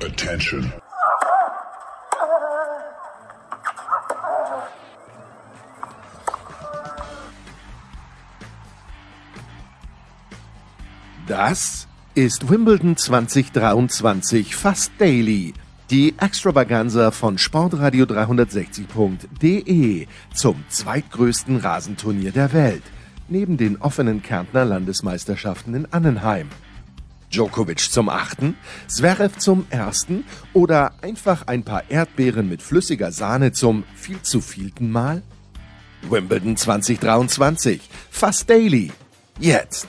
Attention. Das ist Wimbledon 2023 fast daily. Die Extravaganza von Sportradio 360.de zum zweitgrößten Rasenturnier der Welt, neben den offenen Kärntner Landesmeisterschaften in Annenheim. Djokovic zum achten, Zverev zum ersten oder einfach ein paar Erdbeeren mit flüssiger Sahne zum viel zu vielten Mal? Wimbledon 2023, fast daily. Jetzt.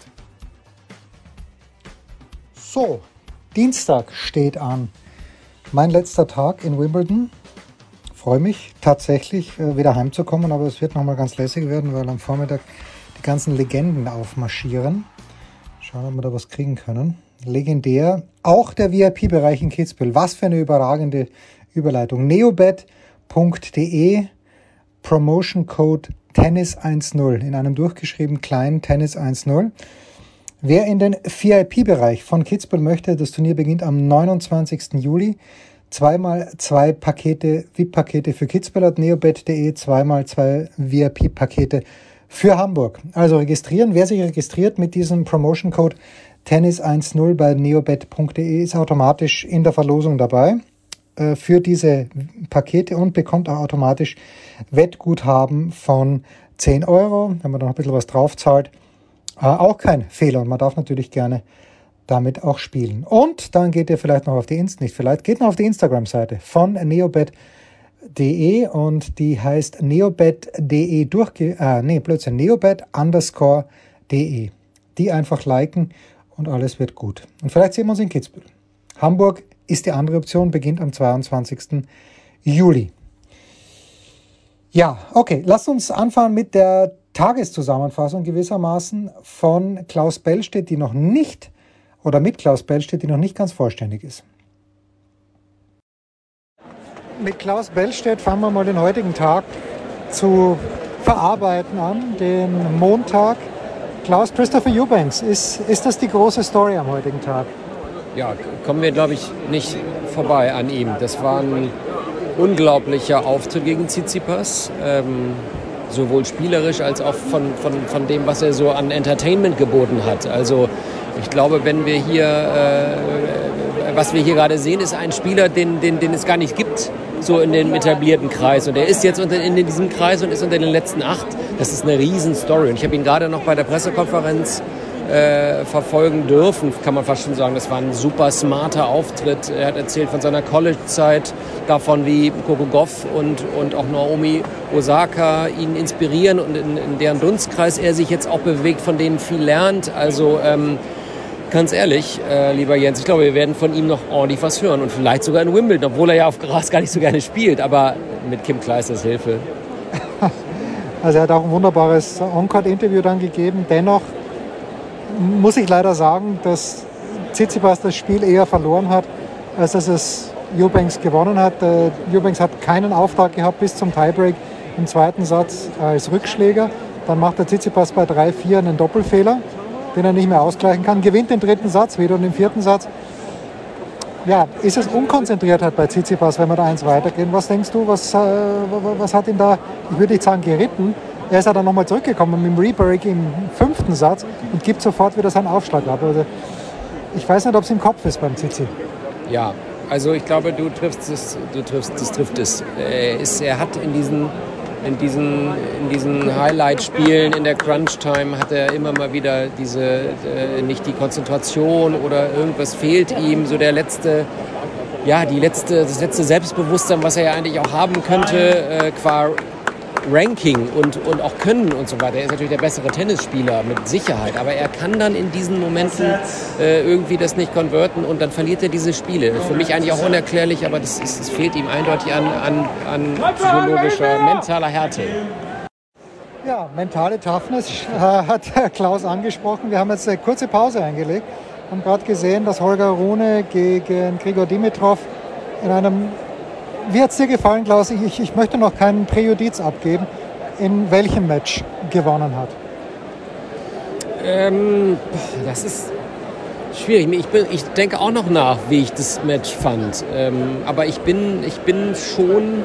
So, Dienstag steht an. Mein letzter Tag in Wimbledon. Freue mich tatsächlich äh, wieder heimzukommen, aber es wird nochmal ganz lässig werden, weil am Vormittag die ganzen Legenden aufmarschieren. Schauen, ob wir da was kriegen können legendär. Auch der VIP-Bereich in Kitzbühel. Was für eine überragende Überleitung. neobet.de Promotion Code Tennis10 in einem durchgeschrieben kleinen Tennis 10. Wer in den VIP-Bereich von Kitzbühel möchte, das Turnier beginnt am 29. Juli. Zweimal zwei Pakete, VIP-Pakete für Kitzbühel at neobet.de, zweimal zwei VIP-Pakete für Hamburg. Also registrieren. Wer sich registriert mit diesem Promotion Code Tennis 1.0 bei neobet.de ist automatisch in der Verlosung dabei äh, für diese Pakete und bekommt auch automatisch Wettguthaben von 10 Euro, wenn man da noch ein bisschen was drauf zahlt. Äh, auch kein Fehler und man darf natürlich gerne damit auch spielen. Und dann geht ihr vielleicht noch auf die Inst nicht vielleicht geht noch auf die Instagram-Seite von neobet.de und die heißt neobet.de durchge äh, nee Blödsinn neobet underscore de. Die einfach liken und alles wird gut. Und vielleicht sehen wir uns in Kitzbühel. Hamburg ist die andere Option, beginnt am 22. Juli. Ja, okay, lasst uns anfangen mit der Tageszusammenfassung gewissermaßen von Klaus Bellstedt, die noch nicht, oder mit Klaus Bellstedt, die noch nicht ganz vollständig ist. Mit Klaus Bellstedt fangen wir mal den heutigen Tag zu verarbeiten an, den Montag, Klaus, Christopher Eubanks, ist, ist das die große Story am heutigen Tag? Ja, kommen wir, glaube ich, nicht vorbei an ihm. Das war ein unglaublicher Auftritt gegen Tsitsipas. Ähm, sowohl spielerisch als auch von, von, von dem, was er so an Entertainment geboten hat. Also ich glaube, wenn wir hier, äh, was wir hier gerade sehen, ist ein Spieler, den, den, den es gar nicht gibt, so in dem etablierten Kreis. Und er ist jetzt unter, in diesem Kreis und ist unter den letzten acht. Das ist eine Riesenstory. Und ich habe ihn gerade noch bei der Pressekonferenz äh, verfolgen dürfen, kann man fast schon sagen. Das war ein super smarter Auftritt. Er hat erzählt von seiner College-Zeit, davon, wie Coco Goff und, und auch Naomi Osaka ihn inspirieren und in, in deren Dunstkreis er sich jetzt auch bewegt, von denen viel lernt. Also ähm, ganz ehrlich, äh, lieber Jens, ich glaube, wir werden von ihm noch ordentlich was hören und vielleicht sogar in Wimbledon, obwohl er ja auf Gras gar nicht so gerne spielt, aber mit Kim Kleisters Hilfe. Also er hat auch ein wunderbares On-Court-Interview dann gegeben. Dennoch muss ich leider sagen, dass Tsitsipas das Spiel eher verloren hat, als dass es Eubanks gewonnen hat. Äh, Eubanks hat keinen Auftrag gehabt bis zum Tiebreak im zweiten Satz als Rückschläger. Dann macht der Tsitsipas bei 3-4 einen Doppelfehler, den er nicht mehr ausgleichen kann. Gewinnt den dritten Satz wieder und den vierten Satz ja, ist es Unkonzentriertheit bei Tsitsipas, wenn wir da eins weitergehen? Was denkst du, was, äh, was hat ihn da, ich würde nicht sagen geritten, er ist ja dann nochmal zurückgekommen mit dem Rebreak im fünften Satz und gibt sofort wieder seinen Aufschlag ab. Also ich weiß nicht, ob es im Kopf ist beim Tsitsi. Ja, also ich glaube, du triffst es, du triffst, das trifft es. Er, ist, er hat in diesen in diesen, in diesen Highlight-Spielen in der Crunch-Time hat er immer mal wieder diese, äh, nicht die Konzentration oder irgendwas fehlt ihm, so der letzte, ja, die letzte, das letzte Selbstbewusstsein, was er ja eigentlich auch haben könnte, äh, qua Ranking und, und auch Können und so weiter. Er ist natürlich der bessere Tennisspieler mit Sicherheit, aber er kann dann in diesen Momenten äh, irgendwie das nicht konverten und dann verliert er diese Spiele. Für mich eigentlich auch unerklärlich, aber das, ist, das fehlt ihm eindeutig an, an, an psychologischer, mentaler Härte. Ja, mentale Toughness äh, hat Klaus angesprochen. Wir haben jetzt eine kurze Pause eingelegt und gerade gesehen, dass Holger Rune gegen Grigor Dimitrov in einem wie hat es dir gefallen, Klaus? Ich, ich möchte noch keinen Präjudiz abgeben, in welchem Match gewonnen hat. Ähm, das ist Schwierig. Ich, bin, ich denke auch noch nach, wie ich das Match fand. Ähm, aber ich bin, ich bin schon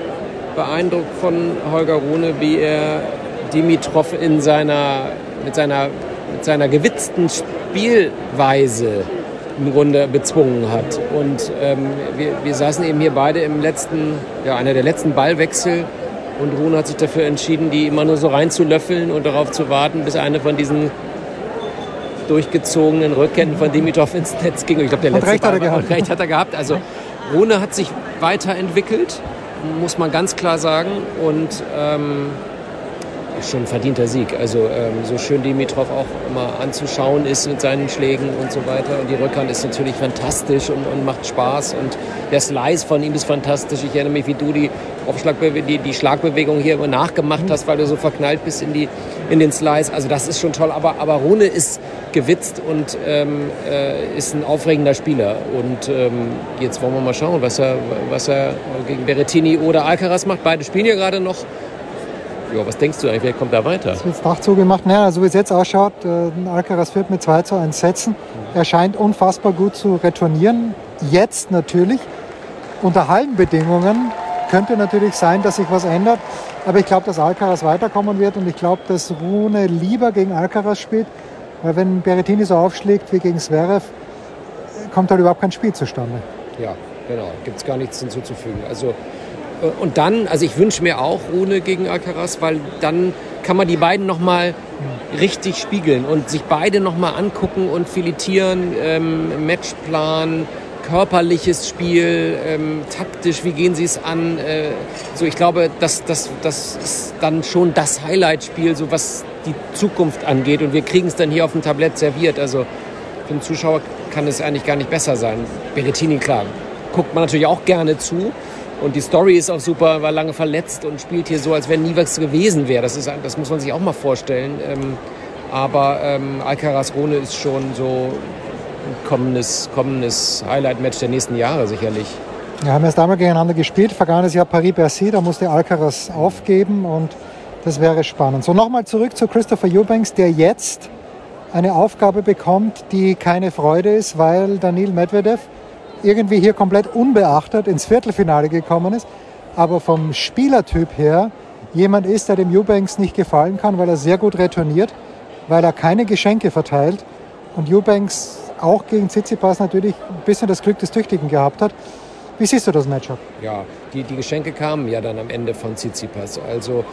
beeindruckt von Holger Rune, wie er Dimitrov in seiner, mit, seiner, mit seiner gewitzten Spielweise im Grunde bezwungen hat. Und ähm, wir, wir saßen eben hier beide im letzten, ja, einer der letzten Ballwechsel und Rune hat sich dafür entschieden, die immer nur so reinzulöffeln und darauf zu warten, bis eine von diesen durchgezogenen Rückkehren von Dimitrov ins Netz ging. Ich glaube, der letzte recht hat er gehabt. recht hat er gehabt. Also Rune hat sich weiterentwickelt, muss man ganz klar sagen. Und ähm, schon ein verdienter Sieg. Also ähm, so schön Dimitrov auch immer anzuschauen ist mit seinen Schlägen und so weiter. Und die Rückhand ist natürlich fantastisch und, und macht Spaß. Und der Slice von ihm ist fantastisch. Ich erinnere mich, wie du die, Aufschlagbewe die, die Schlagbewegung hier immer nachgemacht hast, weil du so verknallt bist in, die, in den Slice. Also das ist schon toll. Aber, aber Rune ist gewitzt und ähm, äh, ist ein aufregender Spieler. Und ähm, jetzt wollen wir mal schauen, was er, was er gegen Berrettini oder Alcaraz macht. Beide spielen ja gerade noch. Ja, was denkst du eigentlich, wer kommt da weiter? Es wird Dach zugemacht. Naja, so wie es jetzt ausschaut, äh, Alcaraz wird mit 2 zu 1 setzen. Er scheint unfassbar gut zu retournieren. Jetzt natürlich. Unter Hallenbedingungen könnte natürlich sein, dass sich was ändert. Aber ich glaube, dass Alcaraz weiterkommen wird und ich glaube, dass Rune lieber gegen Alcaraz spielt. Weil wenn Berrettini so aufschlägt wie gegen Zverev, kommt halt überhaupt kein Spiel zustande. Ja, genau. Gibt es gar nichts hinzuzufügen. Also und dann, also ich wünsche mir auch Rune gegen Alcaraz, weil dann kann man die beiden nochmal richtig spiegeln und sich beide nochmal angucken und filetieren, ähm, Matchplan, körperliches Spiel, ähm, taktisch, wie gehen sie es an. Äh, so, ich glaube, das, das, das ist dann schon das Highlight-Spiel, so was die Zukunft angeht. Und wir kriegen es dann hier auf dem Tablett serviert. Also für den Zuschauer kann es eigentlich gar nicht besser sein. Berettini, klar, guckt man natürlich auch gerne zu. Und die Story ist auch super, war lange verletzt und spielt hier so, als wenn nie was gewesen wäre. Das, das muss man sich auch mal vorstellen. Ähm, aber ähm, Alcaraz Rone ist schon so ein kommendes, kommendes Highlight-Match der nächsten Jahre sicherlich. Wir haben erst einmal gegeneinander gespielt. Vergangenes Jahr Paris-Bercy, da musste Alcaraz aufgeben und das wäre spannend. So, nochmal zurück zu Christopher Eubanks, der jetzt eine Aufgabe bekommt, die keine Freude ist, weil Daniil Medvedev irgendwie hier komplett unbeachtet ins Viertelfinale gekommen ist, aber vom Spielertyp her jemand ist, der dem Eubanks nicht gefallen kann, weil er sehr gut retourniert, weil er keine Geschenke verteilt und Eubanks auch gegen Tsitsipas natürlich ein bisschen das Glück des Tüchtigen gehabt hat. Wie siehst du das Matchup? Ja, die, die Geschenke kamen ja dann am Ende von Tsitsipas. Also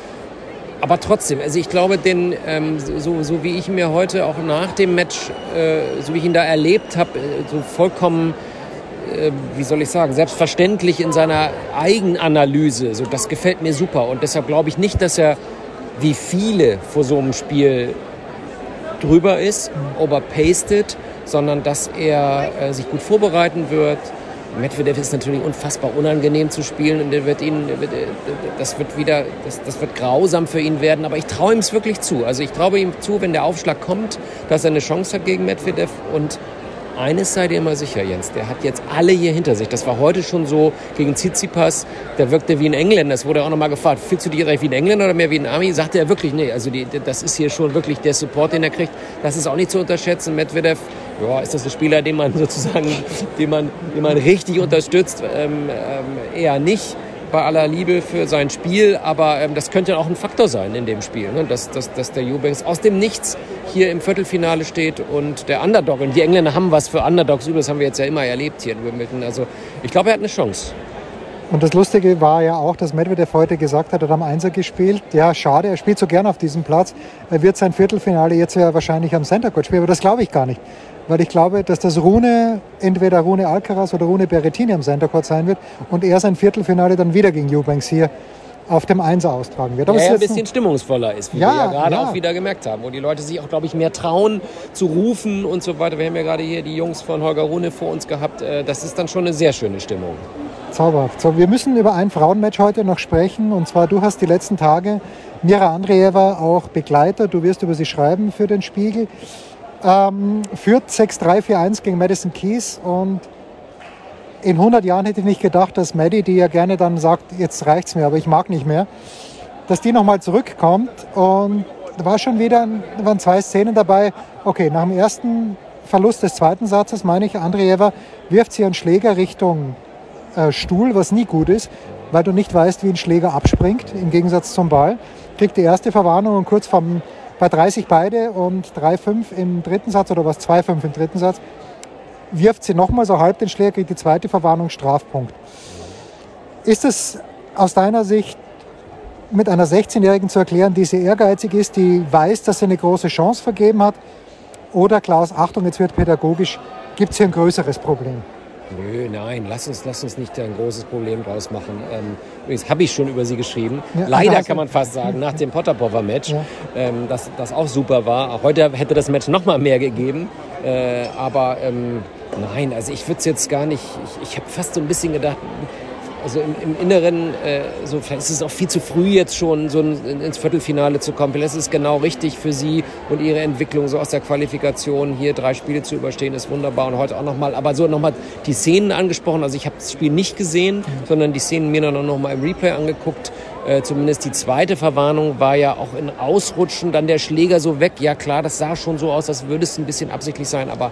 aber trotzdem, also ich glaube, den, ähm, so, so wie ich mir heute auch nach dem Match, äh, so wie ich ihn da erlebt habe, äh, so vollkommen wie soll ich sagen, selbstverständlich in seiner Eigenanalyse. So, das gefällt mir super. Und deshalb glaube ich nicht, dass er wie viele vor so einem Spiel drüber ist, overpasted, sondern dass er äh, sich gut vorbereiten wird. Medvedev ist natürlich unfassbar unangenehm zu spielen und der wird ihn, das wird wieder, das, das wird grausam für ihn werden, aber ich traue ihm es wirklich zu. Also ich traue ihm zu, wenn der Aufschlag kommt, dass er eine Chance hat gegen Medvedev und eines sei dir immer sicher, Jens, der hat jetzt alle hier hinter sich. Das war heute schon so gegen Tsitsipas, der wirkte wie ein Engländer. Es wurde auch nochmal gefragt, fühlst du dich eigentlich wie ein Engländer oder mehr wie ein Ami? Sagte er wirklich, nee, also die, das ist hier schon wirklich der Support, den er kriegt. Das ist auch nicht zu unterschätzen. Medvedev, ja, ist das ein Spieler, den man sozusagen, den man, den man richtig unterstützt? Ähm, ähm, eher nicht bei aller Liebe für sein Spiel, aber ähm, das könnte auch ein Faktor sein in dem Spiel, ne? dass, dass, dass der Eubanks aus dem Nichts hier im Viertelfinale steht und der Underdog, und die Engländer haben was für Underdogs über, das haben wir jetzt ja immer erlebt hier in Wimbledon, also ich glaube, er hat eine Chance. Und das Lustige war ja auch, dass Medvedev heute gesagt hat, er hat am Einser gespielt. Ja, schade, er spielt so gern auf diesem Platz. Er wird sein Viertelfinale jetzt ja wahrscheinlich am Center Court spielen, aber das glaube ich gar nicht weil ich glaube, dass das Rune, entweder Rune Alcaraz oder Rune Berrettini am Center Court sein wird und er sein Viertelfinale dann wieder gegen Eubanks hier auf dem Einser austragen wird. Aber ja, ja ein bisschen stimmungsvoller ist, wie ja, wir ja gerade ja. auch wieder gemerkt haben, wo die Leute sich auch, glaube ich, mehr trauen zu rufen und so weiter. Wir haben ja gerade hier die Jungs von Holger Rune vor uns gehabt. Äh, das ist dann schon eine sehr schöne Stimmung. Zauberhaft. So, wir müssen über ein Frauenmatch heute noch sprechen. Und zwar, du hast die letzten Tage Mira Andreeva auch begleitet. Du wirst über sie schreiben für den Spiegel. Ähm, führt 6-3-4-1 gegen Madison Keys und in 100 Jahren hätte ich nicht gedacht, dass Maddie, die ja gerne dann sagt, jetzt reicht's mir, aber ich mag nicht mehr, dass die nochmal zurückkommt und da war schon wieder, waren zwei Szenen dabei. Okay, nach dem ersten Verlust des zweiten Satzes meine ich, Andreeva wirft sie einen Schläger Richtung äh, Stuhl, was nie gut ist, weil du nicht weißt, wie ein Schläger abspringt, im Gegensatz zum Ball. Kriegt die erste Verwarnung und kurz vom, bei 30 beide und 3-5 im dritten Satz oder was 2-5 im dritten Satz, wirft sie nochmal so halb den Schläger, kriegt die zweite Verwarnung, Strafpunkt. Ist es aus deiner Sicht mit einer 16-Jährigen zu erklären, die sehr ehrgeizig ist, die weiß, dass sie eine große Chance vergeben hat? Oder Klaus, Achtung, jetzt wird pädagogisch, gibt es hier ein größeres Problem? Nö, nein, lass uns, lass uns nicht ein großes Problem draus machen. Ähm, übrigens habe ich schon über sie geschrieben. Ja, Leider also, kann man fast sagen, nach dem Potterpoffer-Match, ja. ähm, das, das auch super war. Heute hätte das Match noch mal mehr gegeben. Äh, aber ähm, nein, also ich würde es jetzt gar nicht, ich, ich habe fast so ein bisschen gedacht, also im, im Inneren, äh, so vielleicht ist es auch viel zu früh jetzt schon so ein, ins Viertelfinale zu kommen. Vielleicht ist es genau richtig für sie und ihre Entwicklung so aus der Qualifikation hier drei Spiele zu überstehen ist wunderbar und heute auch nochmal. Aber so nochmal die Szenen angesprochen. Also ich habe das Spiel nicht gesehen, mhm. sondern die Szenen mir dann noch mal im Replay angeguckt. Äh, zumindest die zweite Verwarnung war ja auch in Ausrutschen, dann der Schläger so weg. Ja klar, das sah schon so aus, als würde es ein bisschen absichtlich sein, aber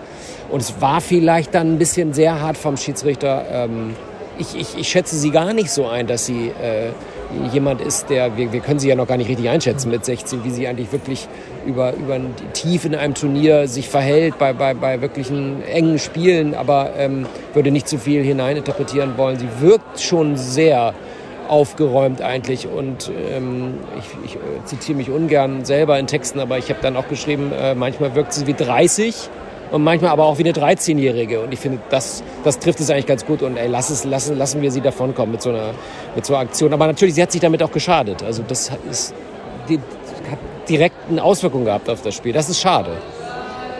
und es war vielleicht dann ein bisschen sehr hart vom Schiedsrichter. Ähm, ich, ich, ich schätze sie gar nicht so ein, dass sie äh, jemand ist, der, wir, wir können sie ja noch gar nicht richtig einschätzen mit 16, wie sie eigentlich wirklich über, über tief in einem Turnier sich verhält bei, bei, bei wirklichen engen Spielen, aber ähm, würde nicht zu viel hineininterpretieren wollen. Sie wirkt schon sehr aufgeräumt eigentlich. Und ähm, ich, ich äh, zitiere mich ungern selber in Texten, aber ich habe dann auch geschrieben, äh, manchmal wirkt sie wie 30 und manchmal aber auch wie eine 13-Jährige. Und ich finde, das, das trifft es eigentlich ganz gut. Und ey, lass es, lassen, lassen wir sie davonkommen mit so, einer, mit so einer Aktion. Aber natürlich, sie hat sich damit auch geschadet. Also das ist, die, hat direkt eine Auswirkung gehabt auf das Spiel. Das ist schade.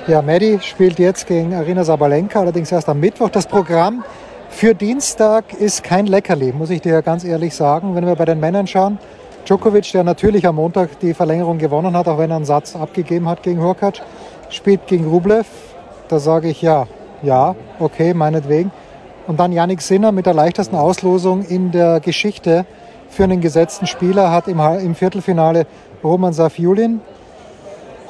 Ja, Maddie spielt jetzt gegen Arina Sabalenka, allerdings erst am Mittwoch. Das Programm für Dienstag ist kein Leckerli, muss ich dir ganz ehrlich sagen. Wenn wir bei den Männern schauen, Djokovic, der natürlich am Montag die Verlängerung gewonnen hat, auch wenn er einen Satz abgegeben hat gegen Hurkacz, spielt gegen Rublev, da sage ich ja, ja, okay, meinetwegen. Und dann Yannick Sinner mit der leichtesten Auslosung in der Geschichte für einen gesetzten Spieler hat im, im Viertelfinale Roman Safiulin.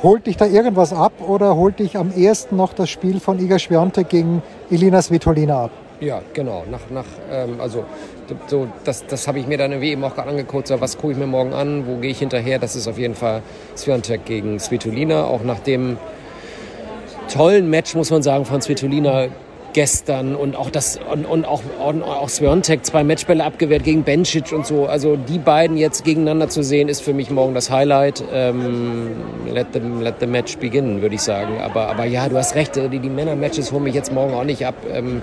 Holt dich da irgendwas ab oder holt dich am ersten noch das Spiel von Iga Swiatek gegen Elina Svitolina ab? Ja, genau. Nach, nach, ähm, also so, das, das habe ich mir dann irgendwie eben auch gerade angeguckt. So, was gucke ich mir morgen an? Wo gehe ich hinterher? Das ist auf jeden Fall Swiatek gegen Svitolina. Auch nachdem tollen Match, muss man sagen, von Svitolina gestern und auch das und, und auch, auch Sviontek zwei Matchbälle abgewehrt gegen Bencic und so. Also die beiden jetzt gegeneinander zu sehen, ist für mich morgen das Highlight. Ähm, let, the, let the match begin, würde ich sagen. Aber, aber ja, du hast recht, die, die Männer-Matches holen mich jetzt morgen auch nicht ab. Ähm,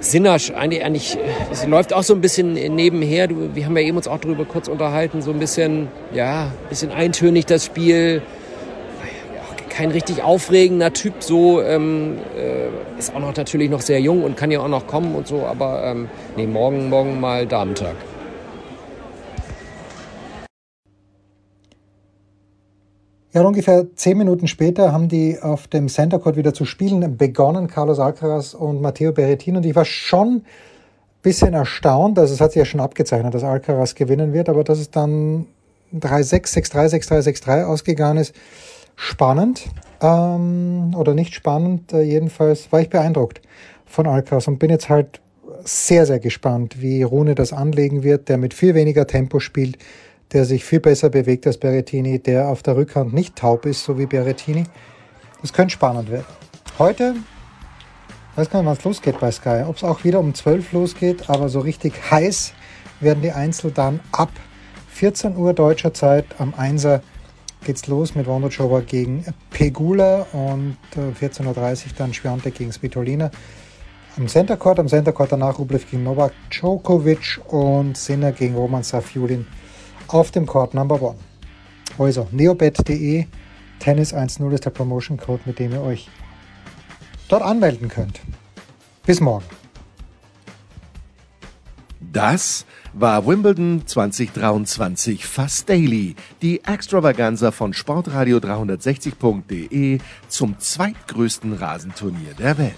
Sinnasch, eigentlich, eigentlich, es läuft auch so ein bisschen nebenher. Du, wir haben ja eben uns auch darüber kurz unterhalten, so ein bisschen, ja, ein bisschen eintönig das Spiel kein richtig aufregender Typ, so ähm, äh, ist auch noch natürlich noch sehr jung und kann ja auch noch kommen und so, aber ähm, nee, morgen, morgen mal Damentag. Ja, ungefähr zehn Minuten später haben die auf dem Center Court wieder zu spielen begonnen, Carlos Alcaraz und Matteo Berrettini. Und ich war schon ein bisschen erstaunt, also es hat sich ja schon abgezeichnet, dass Alcaraz gewinnen wird, aber dass es dann 3-6, 6-3, 6-3, 6-3 ausgegangen ist, spannend ähm, oder nicht spannend. Äh, jedenfalls war ich beeindruckt von Alcaraz und bin jetzt halt sehr, sehr gespannt, wie Rune das anlegen wird, der mit viel weniger Tempo spielt, der sich viel besser bewegt als Berrettini, der auf der Rückhand nicht taub ist, so wie Berrettini. Das könnte spannend werden. Heute, weiß gar nicht, wann es losgeht bei Sky, ob es auch wieder um 12 losgeht, aber so richtig heiß werden die Einzel dann ab 14 Uhr deutscher Zeit am 1er geht's los mit Wondrochowa gegen Pegula und äh, 14.30 Uhr dann Schwiontek gegen Svitolina. Am Center Court, am Center Court danach Rublev gegen Novak Djokovic und Sinner gegen Roman Safiulin auf dem Court Number One. Also, neobet.de, Tennis 1.0 ist der Promotion Code, mit dem ihr euch dort anmelden könnt. Bis morgen. Das war Wimbledon 2023 fast daily. Die Extravaganza von Sportradio 360.de zum zweitgrößten Rasenturnier der Welt.